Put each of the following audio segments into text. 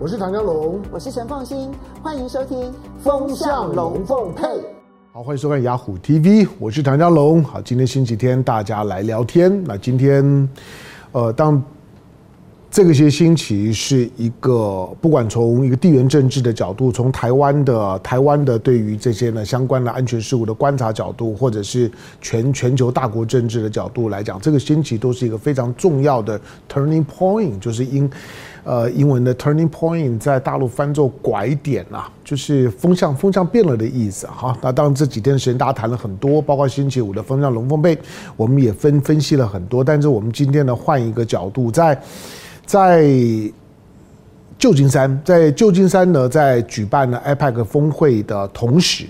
我是唐家龙，我是陈凤欣，欢迎收听《风向龙凤配》。好，欢迎收看雅虎 TV，我是唐家龙。好，今天星期天，大家来聊天。那今天，呃，当。这个些星期是一个，不管从一个地缘政治的角度，从台湾的台湾的对于这些呢相关的安全事务的观察角度，或者是全全球大国政治的角度来讲，这个星期都是一个非常重要的 turning point，就是英呃英文的 turning point，在大陆翻作拐点啊，就是风向风向变了的意思哈。那当然这几天的时间大家谈了很多，包括星期五的风向龙凤配，我们也分分析了很多，但是我们今天呢换一个角度在。在旧金山，在旧金山呢，在举办了 APEC 峰会的同时，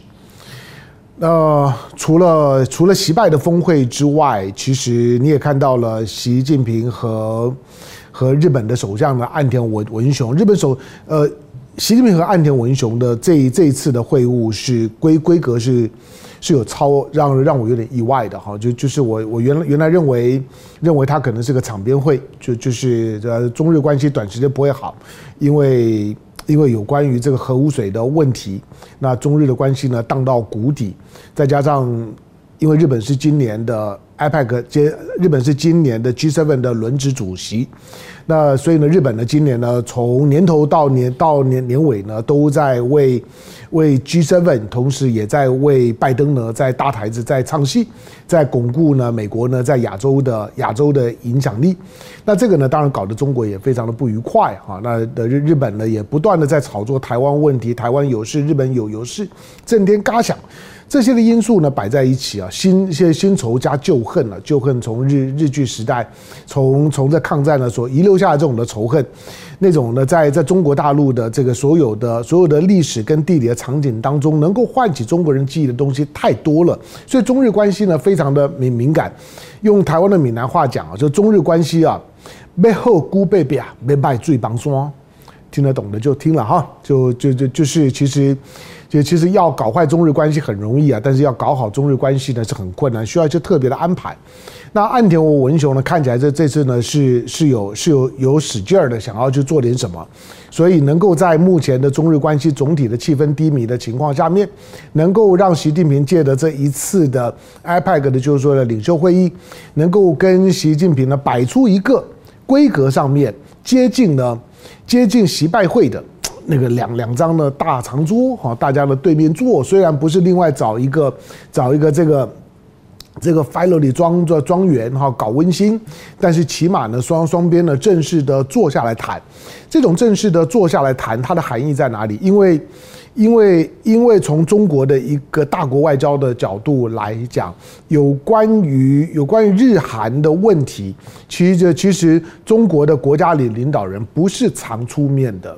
呃，除了除了习拜的峰会之外，其实你也看到了习近平和和日本的首相的岸田文文雄，日本首呃，习近平和岸田文雄的这一这一次的会晤是规规格是。是有超让让我有点意外的哈，就就是我我原原来认为认为他可能是个场边会，就就是呃中日关系短时间不会好，因为因为有关于这个核污水的问题，那中日的关系呢荡到谷底，再加上因为日本是今年的 iPad 接日本是今年的 G7 的轮值主席，那所以呢日本呢今年呢从年头到年到年年尾呢都在为。为 G7，同时也在为拜登呢，在搭台子，在唱戏，在巩固呢美国呢在亚洲的亚洲的影响力。那这个呢，当然搞得中国也非常的不愉快哈。那的日日本呢，也不断的在炒作台湾问题，台湾有事，日本有有事，震天嘎响。这些的因素呢摆在一起啊，新些新仇加旧恨了，旧恨从日日据时代，从从这抗战呢所遗留下这种的仇恨，那种呢在在中国大陆的这个所有的所有的历史跟地理的场景当中，能够唤起中国人记忆的东西太多了，所以中日关系呢非常的敏敏感。用台湾的闽南话讲啊，就中日关系啊，背后孤背背啊，被拜最帮双，听得懂的就听了哈，就就就就是其实。就其实要搞坏中日关系很容易啊，但是要搞好中日关系呢是很困难，需要一些特别的安排。那岸田文雄呢，看起来这这次呢是是有是有有使劲儿的，想要去做点什么，所以能够在目前的中日关系总体的气氛低迷的情况下面，能够让习近平借着这一次的 APEC 的就是说的领袖会议，能够跟习近平呢摆出一个规格上面接近呢接近习拜会的。那个两两张的大长桌哈，大家的对面坐，虽然不是另外找一个找一个这个这个 Filey 庄庄庄园哈搞温馨，但是起码呢双双边呢正式的坐下来谈，这种正式的坐下来谈，它的含义在哪里？因为因为因为从中国的一个大国外交的角度来讲，有关于有关于日韩的问题，其实其实中国的国家里领导人不是常出面的。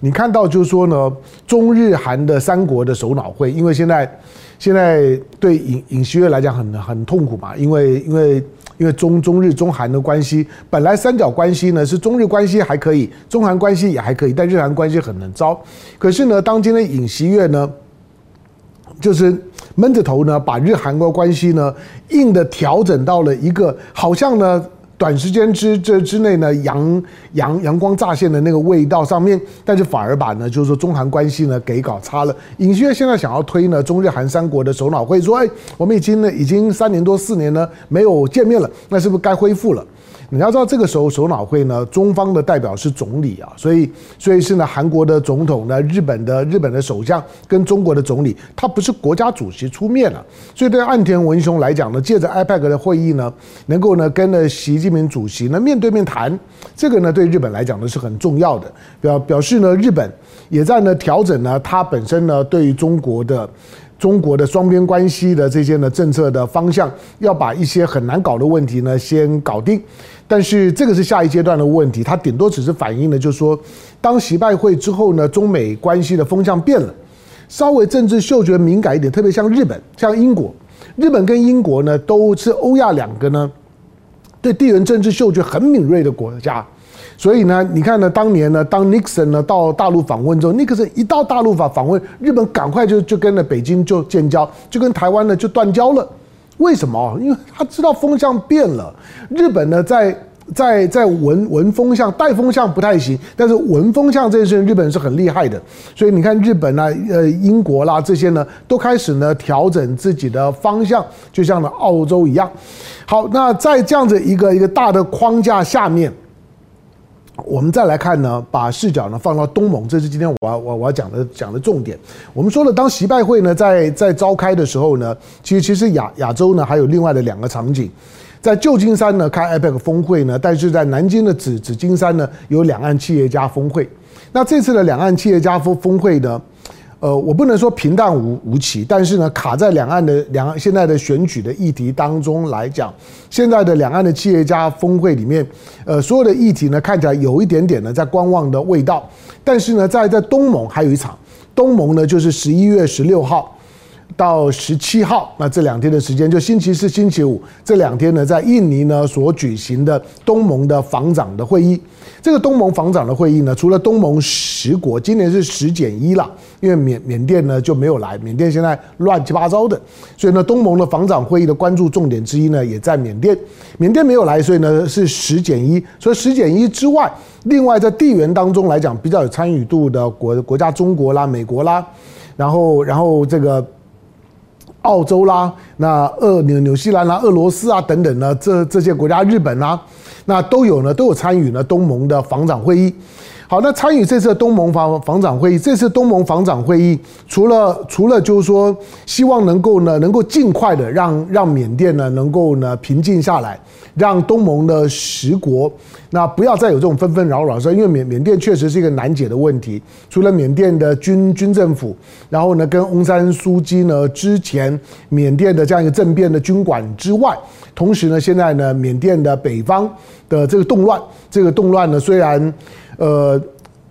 你看到就是说呢，中日韩的三国的首脑会，因为现在现在对尹尹锡悦来讲很很痛苦嘛，因为因为因为中中日中韩的关系本来三角关系呢是中日关系还可以，中韩关系也还可以，但日韩关系很难糟。可是呢，当今的尹锡悦呢，就是闷着头呢，把日韩国关系呢硬的调整到了一个好像呢。短时间之这之内呢，阳阳阳光乍现的那个味道上面，但是反而把呢，就是说中韩关系呢给搞差了。尹锡悦现在想要推呢中日韩三国的首脑会，说哎，我们已经呢已经三年多四年呢没有见面了，那是不是该恢复了？你要知道，这个时候首脑会呢，中方的代表是总理啊，所以所以是呢，韩国的总统呢，日本的日本的首相跟中国的总理，他不是国家主席出面了，所以对岸田文雄来讲呢，借着 IPAC 的会议呢，能够呢跟呢习近平主席呢面对面谈，这个呢对日本来讲呢是很重要的，表表示呢日本也在呢调整呢他本身呢对于中国的。中国的双边关系的这些呢政策的方向，要把一些很难搞的问题呢先搞定，但是这个是下一阶段的问题，它顶多只是反映了，就是说，当习拜会之后呢，中美关系的风向变了，稍微政治嗅觉敏感一点，特别像日本、像英国，日本跟英国呢都是欧亚两个呢对地缘政治嗅觉很敏锐的国家。所以呢，你看呢，当年呢，当尼克森呢到大陆访问之后，尼克森一到大陆访访问，日本赶快就就跟了北京就建交，就跟台湾呢就断交了。为什么？因为他知道风向变了。日本呢在在在闻闻风向带风向不太行，但是闻风向这件事情，日本人是很厉害的。所以你看日本啊，呃，英国啦这些呢，都开始呢调整自己的方向，就像呢澳洲一样。好，那在这样子一个一个大的框架下面，我们再来看呢，把视角呢放到东盟，这是今天我要我我要讲的讲的重点。我们说了，当习拜会呢在在召开的时候呢，其实其实亚亚洲呢还有另外的两个场景。在旧金山呢开 APEC 峰会呢，但是在南京的紫紫金山呢有两岸企业家峰会。那这次的两岸企业家峰峰会呢，呃，我不能说平淡无无奇，但是呢卡在两岸的两岸现在的选举的议题当中来讲，现在的两岸的企业家峰会里面，呃，所有的议题呢看起来有一点点呢在观望的味道。但是呢，在在东盟还有一场，东盟呢就是十一月十六号。到十七号，那这两天的时间，就星期四、星期五这两天呢，在印尼呢所举行的东盟的防长的会议。这个东盟防长的会议呢，除了东盟十国，今年是十减一了，因为缅缅甸呢就没有来，缅甸现在乱七八糟的，所以呢，东盟的防长会议的关注重点之一呢，也在缅甸。缅甸没有来，所以呢是十减一。所以十减一之外，另外在地缘当中来讲，比较有参与度的国国家，中国啦、美国啦，然后然后这个。澳洲啦，那俄纽纽西兰啦，俄罗斯啊等等呢，这这些国家，日本啦，那都有呢，都有参与呢东盟的防长会议。好，那参与这次东盟防防长会议，这次东盟防长会议，除了除了就是说，希望能够呢，能够尽快的让让缅甸呢能够呢平静下来。让东盟的十国那不要再有这种纷纷扰扰说，因为缅缅甸确实是一个难解的问题。除了缅甸的军军政府，然后呢跟翁山苏姬呢之前缅甸的这样一个政变的军管之外，同时呢现在呢缅甸的北方的这个动乱，这个动乱呢虽然呃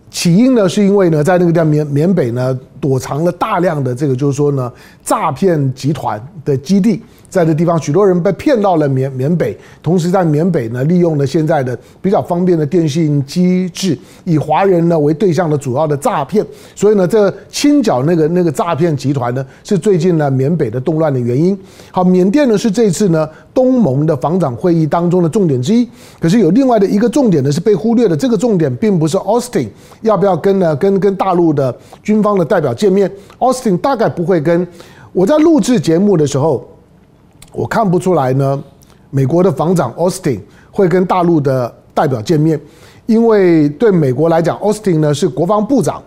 起因呢是因为呢在那个叫缅缅北呢躲藏了大量的这个就是说呢诈骗集团的基地。在这地方，许多人被骗到了缅缅北，同时在缅北呢，利用了现在的比较方便的电信机制，以华人呢为对象的主要的诈骗。所以呢，这清剿那个那个诈骗集团呢，是最近呢缅北的动乱的原因。好，缅甸呢是这次呢东盟的防长会议当中的重点之一。可是有另外的一个重点呢是被忽略的，这个重点并不是 Austin 要不要跟呢跟跟大陆的军方的代表见面，Austin 大概不会跟。我在录制节目的时候。我看不出来呢，美国的防长 Austin 会跟大陆的代表见面，因为对美国来讲，Austin 呢是国防部长。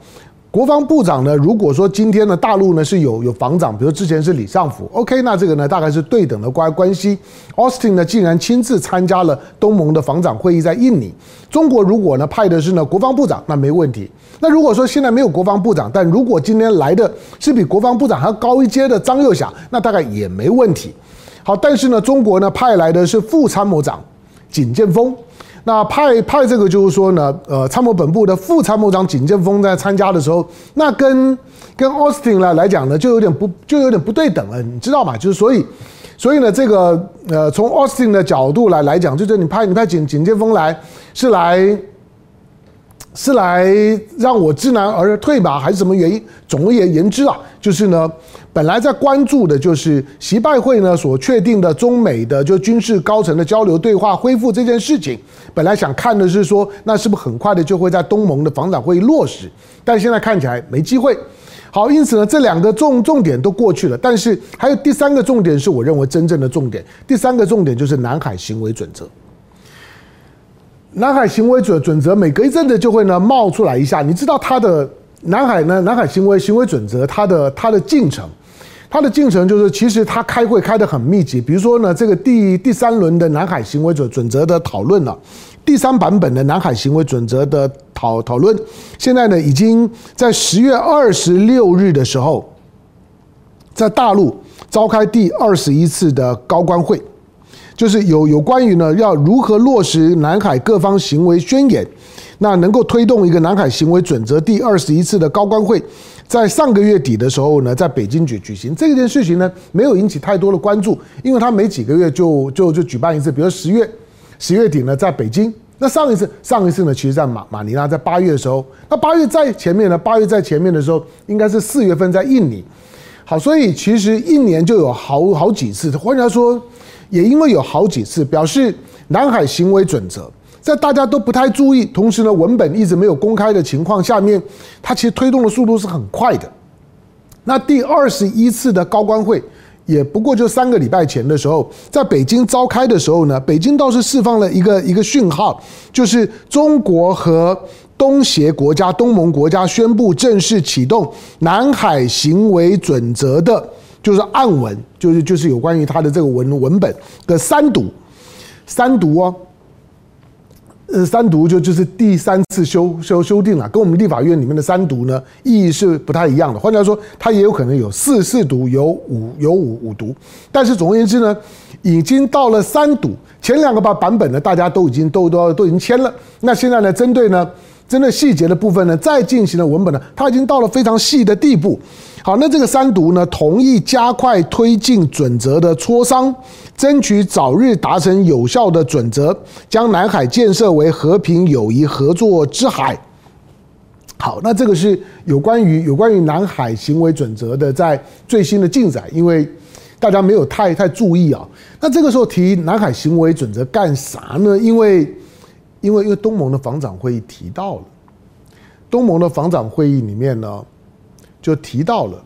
国防部长呢，如果说今天呢大陆呢是有有防长，比如之前是李尚福，OK，那这个呢大概是对等的关关系。Austin 呢竟然亲自参加了东盟的防长会议，在印尼。中国如果呢派的是呢国防部长，那没问题。那如果说现在没有国防部长，但如果今天来的是比国防部长还要高一阶的张又侠，那大概也没问题。好，但是呢，中国呢派来的是副参谋长景建峰，那派派这个就是说呢，呃，参谋本部的副参谋长景建峰在参加的时候，那跟跟 Austin 来来讲呢，就有点不就有点不对等了，你知道吗？就是所以所以呢，这个呃，从 Austin 的角度来来讲，就是你派你派景景建峰来是来。是来让我知难而退吧，还是什么原因？总而言之啊，就是呢，本来在关注的就是习拜会呢所确定的中美的就军事高层的交流对话恢复这件事情，本来想看的是说，那是不是很快的就会在东盟的防长会议落实？但现在看起来没机会。好，因此呢，这两个重重点都过去了，但是还有第三个重点是我认为真正的重点，第三个重点就是南海行为准则。南海行为准准则每隔一阵子就会呢冒出来一下，你知道它的南海呢？南海行为行为准则它的它的进程，它的进程就是其实它开会开得很密集。比如说呢，这个第第三轮的南海行为准准则的讨论了，第三版本的南海行为准则的讨讨论，现在呢已经在十月二十六日的时候，在大陆召开第二十一次的高官会。就是有有关于呢，要如何落实南海各方行为宣言，那能够推动一个南海行为准则第二十一次的高官会，在上个月底的时候呢，在北京举举行这件事情呢，没有引起太多的关注，因为他每几个月就就就举办一次，比如十月十月底呢，在北京，那上一次上一次呢，其实在马马尼拉，在八月的时候，那八月在前面呢，八月在前面的时候，应该是四月份在印尼，好，所以其实一年就有好好几次，换句话说。也因为有好几次表示南海行为准则，在大家都不太注意，同时呢文本一直没有公开的情况下面，它其实推动的速度是很快的。那第二十一次的高官会，也不过就三个礼拜前的时候，在北京召开的时候呢，北京倒是释放了一个一个讯号，就是中国和东协国家、东盟国家宣布正式启动南海行为准则的，就是案文，就是就是有关于它的这个文文本的三读，三读哦。呃，三读就就是第三次修修修订了，跟我们立法院里面的三读呢意义是不太一样的。换句话说，它也有可能有四四读，有五有五五读。但是总而言之呢，已经到了三读，前两个版版本呢，大家都已经都都都已经签了。那现在呢，针对呢，针对细节的部分呢，再进行了文本呢，它已经到了非常细的地步。好，那这个三读呢，同意加快推进准则的磋商，争取早日达成有效的准则，将南海建设为和平友谊合作之海。好，那这个是有关于有关于南海行为准则的在最新的进展，因为大家没有太太注意啊。那这个时候提南海行为准则干啥呢？因为因为因为东盟的防长会议提到了，东盟的防长会议里面呢。就提到了，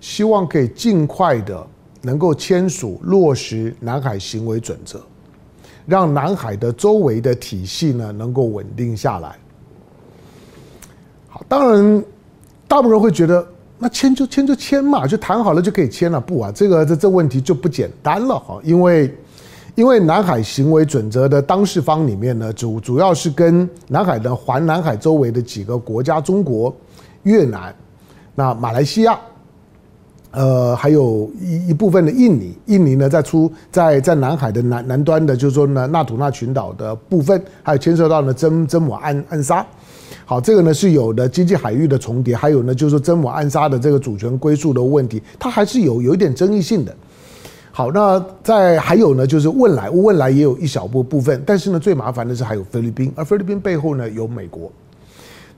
希望可以尽快的能够签署落实南海行为准则，让南海的周围的体系呢能够稳定下来。好，当然，大部分人会觉得，那签就签就签嘛，就谈好了就可以签了。不啊，这个这这问题就不简单了哈，因为因为南海行为准则的当事方里面呢，主主要是跟南海的环南海周围的几个国家，中国、越南。那马来西亚，呃，还有一一部分的印尼，印尼呢在出在在南海的南南端的，就是说呢，纳土纳群岛的部分，还有牵涉到呢真真母暗暗沙，好，这个呢是有的经济海域的重叠，还有呢就是说真母暗沙的这个主权归属的问题，它还是有有一点争议性的。好，那在还有呢就是汶莱，汶莱也有一小部部分，但是呢最麻烦的是还有菲律宾，而菲律宾背后呢有美国。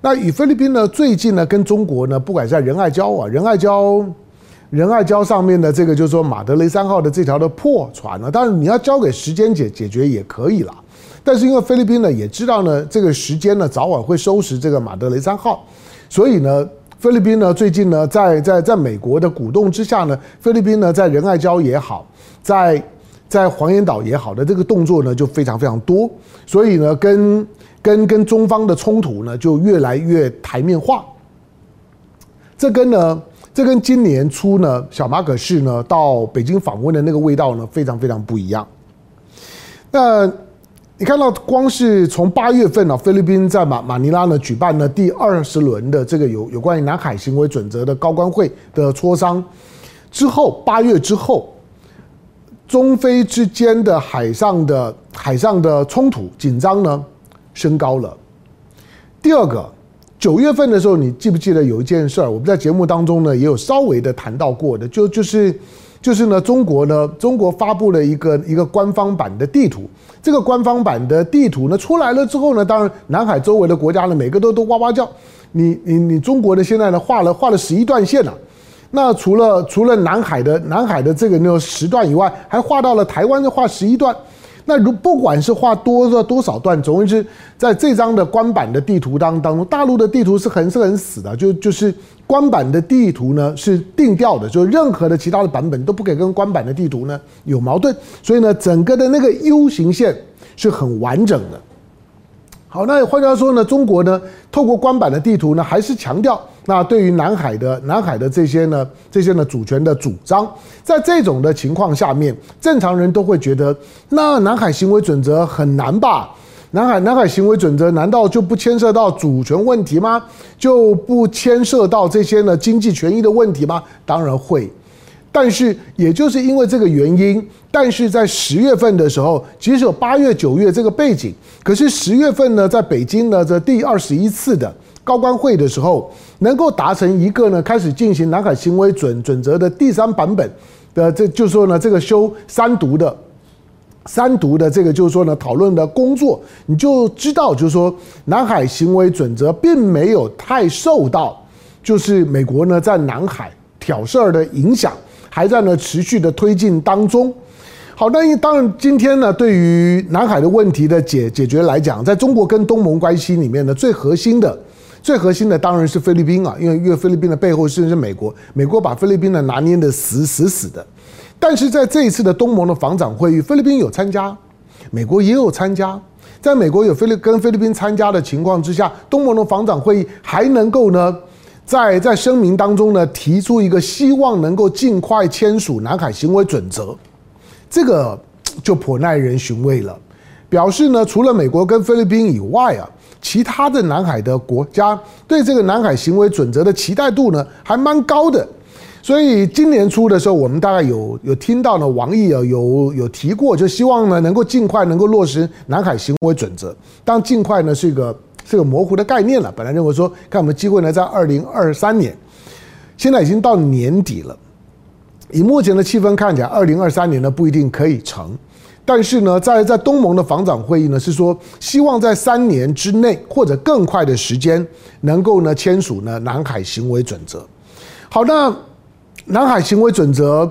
那与菲律宾呢，最近呢，跟中国呢，不管在仁爱礁啊，仁爱礁，仁爱礁上面的这个，就是说马德雷三号的这条的破船呢，当然你要交给时间解解决也可以了。但是因为菲律宾呢也知道呢，这个时间呢早晚会收拾这个马德雷三号，所以呢，菲律宾呢最近呢，在在在美国的鼓动之下呢，菲律宾呢在仁爱礁也好，在在黄岩岛也好的这个动作呢就非常非常多，所以呢跟。跟跟中方的冲突呢，就越来越台面化。这跟呢，这跟今年初呢，小马可仕呢到北京访问的那个味道呢，非常非常不一样。那你看到，光是从八月份呢，菲律宾在马马尼拉呢举办了第二十轮的这个有有关于南海行为准则的高官会的磋商之后，八月之后，中菲之间的海上的海上的冲突紧张呢，升高了。第二个，九月份的时候，你记不记得有一件事儿？我们在节目当中呢也有稍微的谈到过的，就就是就是呢，中国呢，中国发布了一个一个官方版的地图。这个官方版的地图呢出来了之后呢，当然南海周围的国家呢，每个都都哇哇叫。你你你中国的现在呢画了画了十一段线了，那除了除了南海的南海的这个那十段以外，还画到了台湾的画十一段。那如不管是画多多少段，总而言之，在这张的官版的地图当当中，大陆的地图是很是很死的，就就是官版的地图呢是定调的，就任何的其他的版本都不可以跟官版的地图呢有矛盾，所以呢，整个的那个 U 型线是很完整的。好，那换句话说呢，中国呢透过官版的地图呢，还是强调。那对于南海的南海的这些呢，这些呢主权的主张，在这种的情况下面，正常人都会觉得，那南海行为准则很难吧？南海南海行为准则难道就不牵涉到主权问题吗？就不牵涉到这些呢经济权益的问题吗？当然会。但是也就是因为这个原因，但是在十月份的时候，即使有八月九月这个背景，可是十月份呢，在北京呢这第二十一次的。高官会的时候，能够达成一个呢，开始进行南海行为准准则的第三版本的，这就是说呢，这个修三读的三读的这个就是说呢，讨论的工作，你就知道，就是说南海行为准则并没有太受到，就是美国呢在南海挑事儿的影响，还在呢持续的推进当中。好，那当然今天呢，对于南海的问题的解解决来讲，在中国跟东盟关系里面呢，最核心的、最核心的当然是菲律宾啊，因为因为菲律宾的背后是是美国，美国把菲律宾呢拿捏的死死死的。但是在这一次的东盟的防长会议，菲律宾有参加，美国也有参加。在美国有菲律跟菲律宾参加的情况之下，东盟的防长会议还能够呢，在在声明当中呢提出一个希望能够尽快签署南海行为准则，这个就颇耐人寻味了。表示呢，除了美国跟菲律宾以外啊，其他的南海的国家对这个南海行为准则的期待度呢还蛮高的。所以今年初的时候，我们大概有有听到呢，王毅啊有有提过，就希望呢能够尽快能够落实南海行为准则。当尽快呢是一个是个模糊的概念了。本来认为说，看我们机会呢，在二零二三年，现在已经到年底了。以目前的气氛看起来，二零二三年呢不一定可以成。但是呢，在在东盟的防长会议呢，是说希望在三年之内或者更快的时间，能够呢签署呢南海行为准则。好，那。南海行为准则，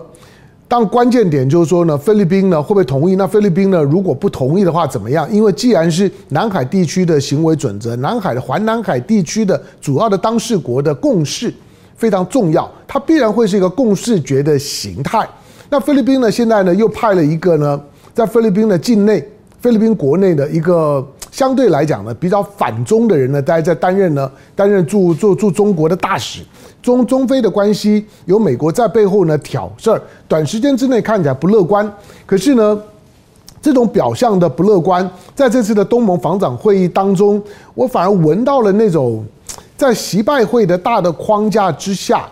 当关键点就是说呢，菲律宾呢会不会同意？那菲律宾呢如果不同意的话怎么样？因为既然是南海地区的行为准则，南海的环南海地区的主要的当事国的共识非常重要，它必然会是一个共识决的形态。那菲律宾呢现在呢又派了一个呢，在菲律宾的境内，菲律宾国内的一个相对来讲呢比较反中的人呢，大家在担任呢担任驻驻驻中国的大使。中中非的关系有美国在背后呢挑事儿，短时间之内看起来不乐观。可是呢，这种表象的不乐观，在这次的东盟防长会议当中，我反而闻到了那种在习拜会的大的框架之下，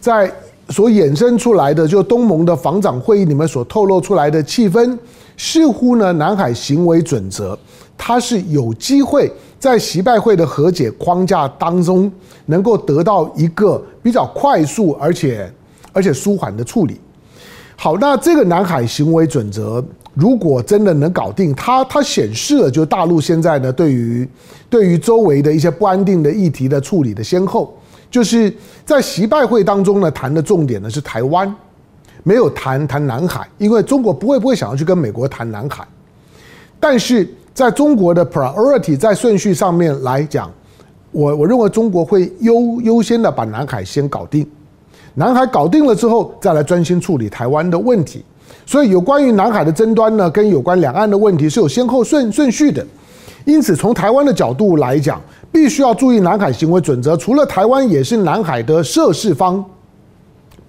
在所衍生出来的就东盟的防长会议里面所透露出来的气氛，似乎呢南海行为准则，它是有机会。在习拜会的和解框架当中，能够得到一个比较快速而且而且舒缓的处理。好，那这个南海行为准则如果真的能搞定，它它显示了就大陆现在呢对于对于周围的一些不安定的议题的处理的先后，就是在习拜会当中呢谈的重点呢是台湾，没有谈谈南海，因为中国不会不会想要去跟美国谈南海，但是。在中国的 priority 在顺序上面来讲，我我认为中国会优优先的把南海先搞定，南海搞定了之后，再来专心处理台湾的问题。所以有关于南海的争端呢，跟有关两岸的问题是有先后顺顺序的。因此，从台湾的角度来讲，必须要注意南海行为准则。除了台湾也是南海的涉事方，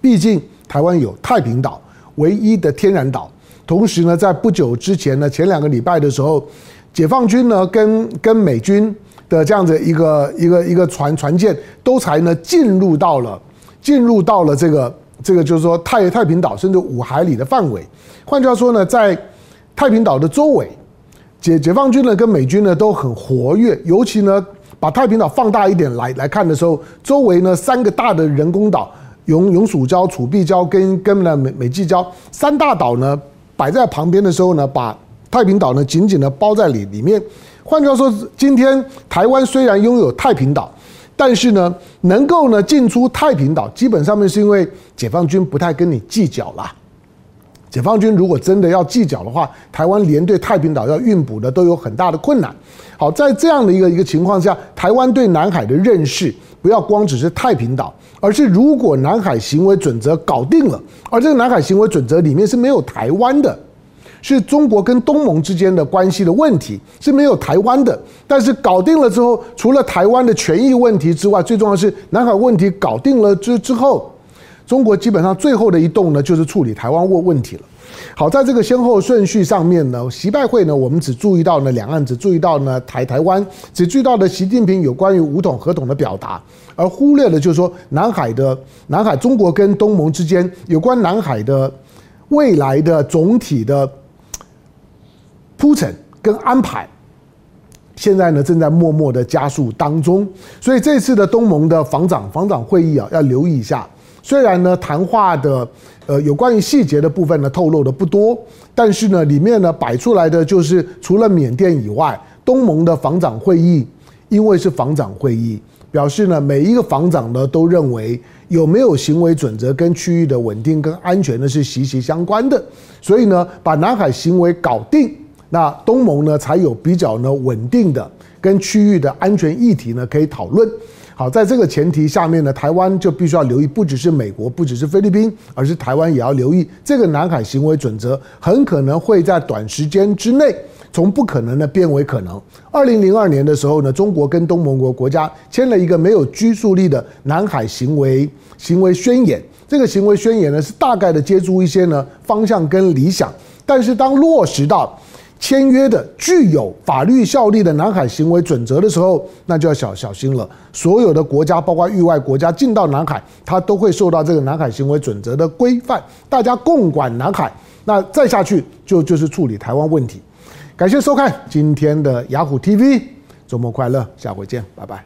毕竟台湾有太平岛唯一的天然岛，同时呢，在不久之前呢，前两个礼拜的时候。解放军呢，跟跟美军的这样子一个一个一个船船舰，都才呢进入到了进入到了这个这个就是说太太平岛甚至五海里的范围。换句话说呢，在太平岛的周围，解解放军呢跟美军呢都很活跃。尤其呢，把太平岛放大一点来来看的时候，周围呢三个大的人工岛，永永暑礁、楚碧礁跟跟呢美美济礁三大岛呢摆在旁边的时候呢，把太平岛呢，紧紧的包在里里面。换句话说，今天台湾虽然拥有太平岛，但是呢，能够呢进出太平岛，基本上面是因为解放军不太跟你计较啦。解放军如果真的要计较的话，台湾连对太平岛要运补的都有很大的困难。好，在这样的一个一个情况下，台湾对南海的认识，不要光只是太平岛，而是如果南海行为准则搞定了，而这个南海行为准则里面是没有台湾的。是中国跟东盟之间的关系的问题，是没有台湾的。但是搞定了之后，除了台湾的权益问题之外，最重要是南海问题搞定了之之后，中国基本上最后的一动呢，就是处理台湾问问题了。好，在这个先后顺序上面呢，习拜会呢，我们只注意到呢两岸，只注意到呢台台湾，只注意到了习近平有关于武统合统的表达，而忽略了就是说南海的南海，中国跟东盟之间有关南海的未来的总体的。铺陈跟安排，现在呢正在默默的加速当中，所以这次的东盟的防长防长会议啊，要留意一下。虽然呢谈话的呃有关于细节的部分呢透露的不多，但是呢里面呢摆出来的就是除了缅甸以外，东盟的防长会议，因为是防长会议，表示呢，每一个防长呢都认为有没有行为准则跟区域的稳定跟安全呢是息息相关的，所以呢，把南海行为搞定，那东盟呢才有比较呢稳定的跟区域的安全议题呢可以讨论。好，在这个前提下面呢，台湾就必须要留意，不只是美国，不只是菲律宾，而是台湾也要留意这个南海行为准则，很可能会在短时间之内从不可能呢变为可能。二零零二年的时候呢，中国跟东盟国国家签了一个没有拘束力的南海行为行为宣言，这个行为宣言呢是大概的接触一些呢方向跟理想，但是当落实到签约的具有法律效力的南海行为准则的时候，那就要小小心了。所有的国家，包括域外国家进到南海，它都会受到这个南海行为准则的规范。大家共管南海，那再下去就就是处理台湾问题。感谢收看今天的雅虎 TV，周末快乐，下回见，拜拜。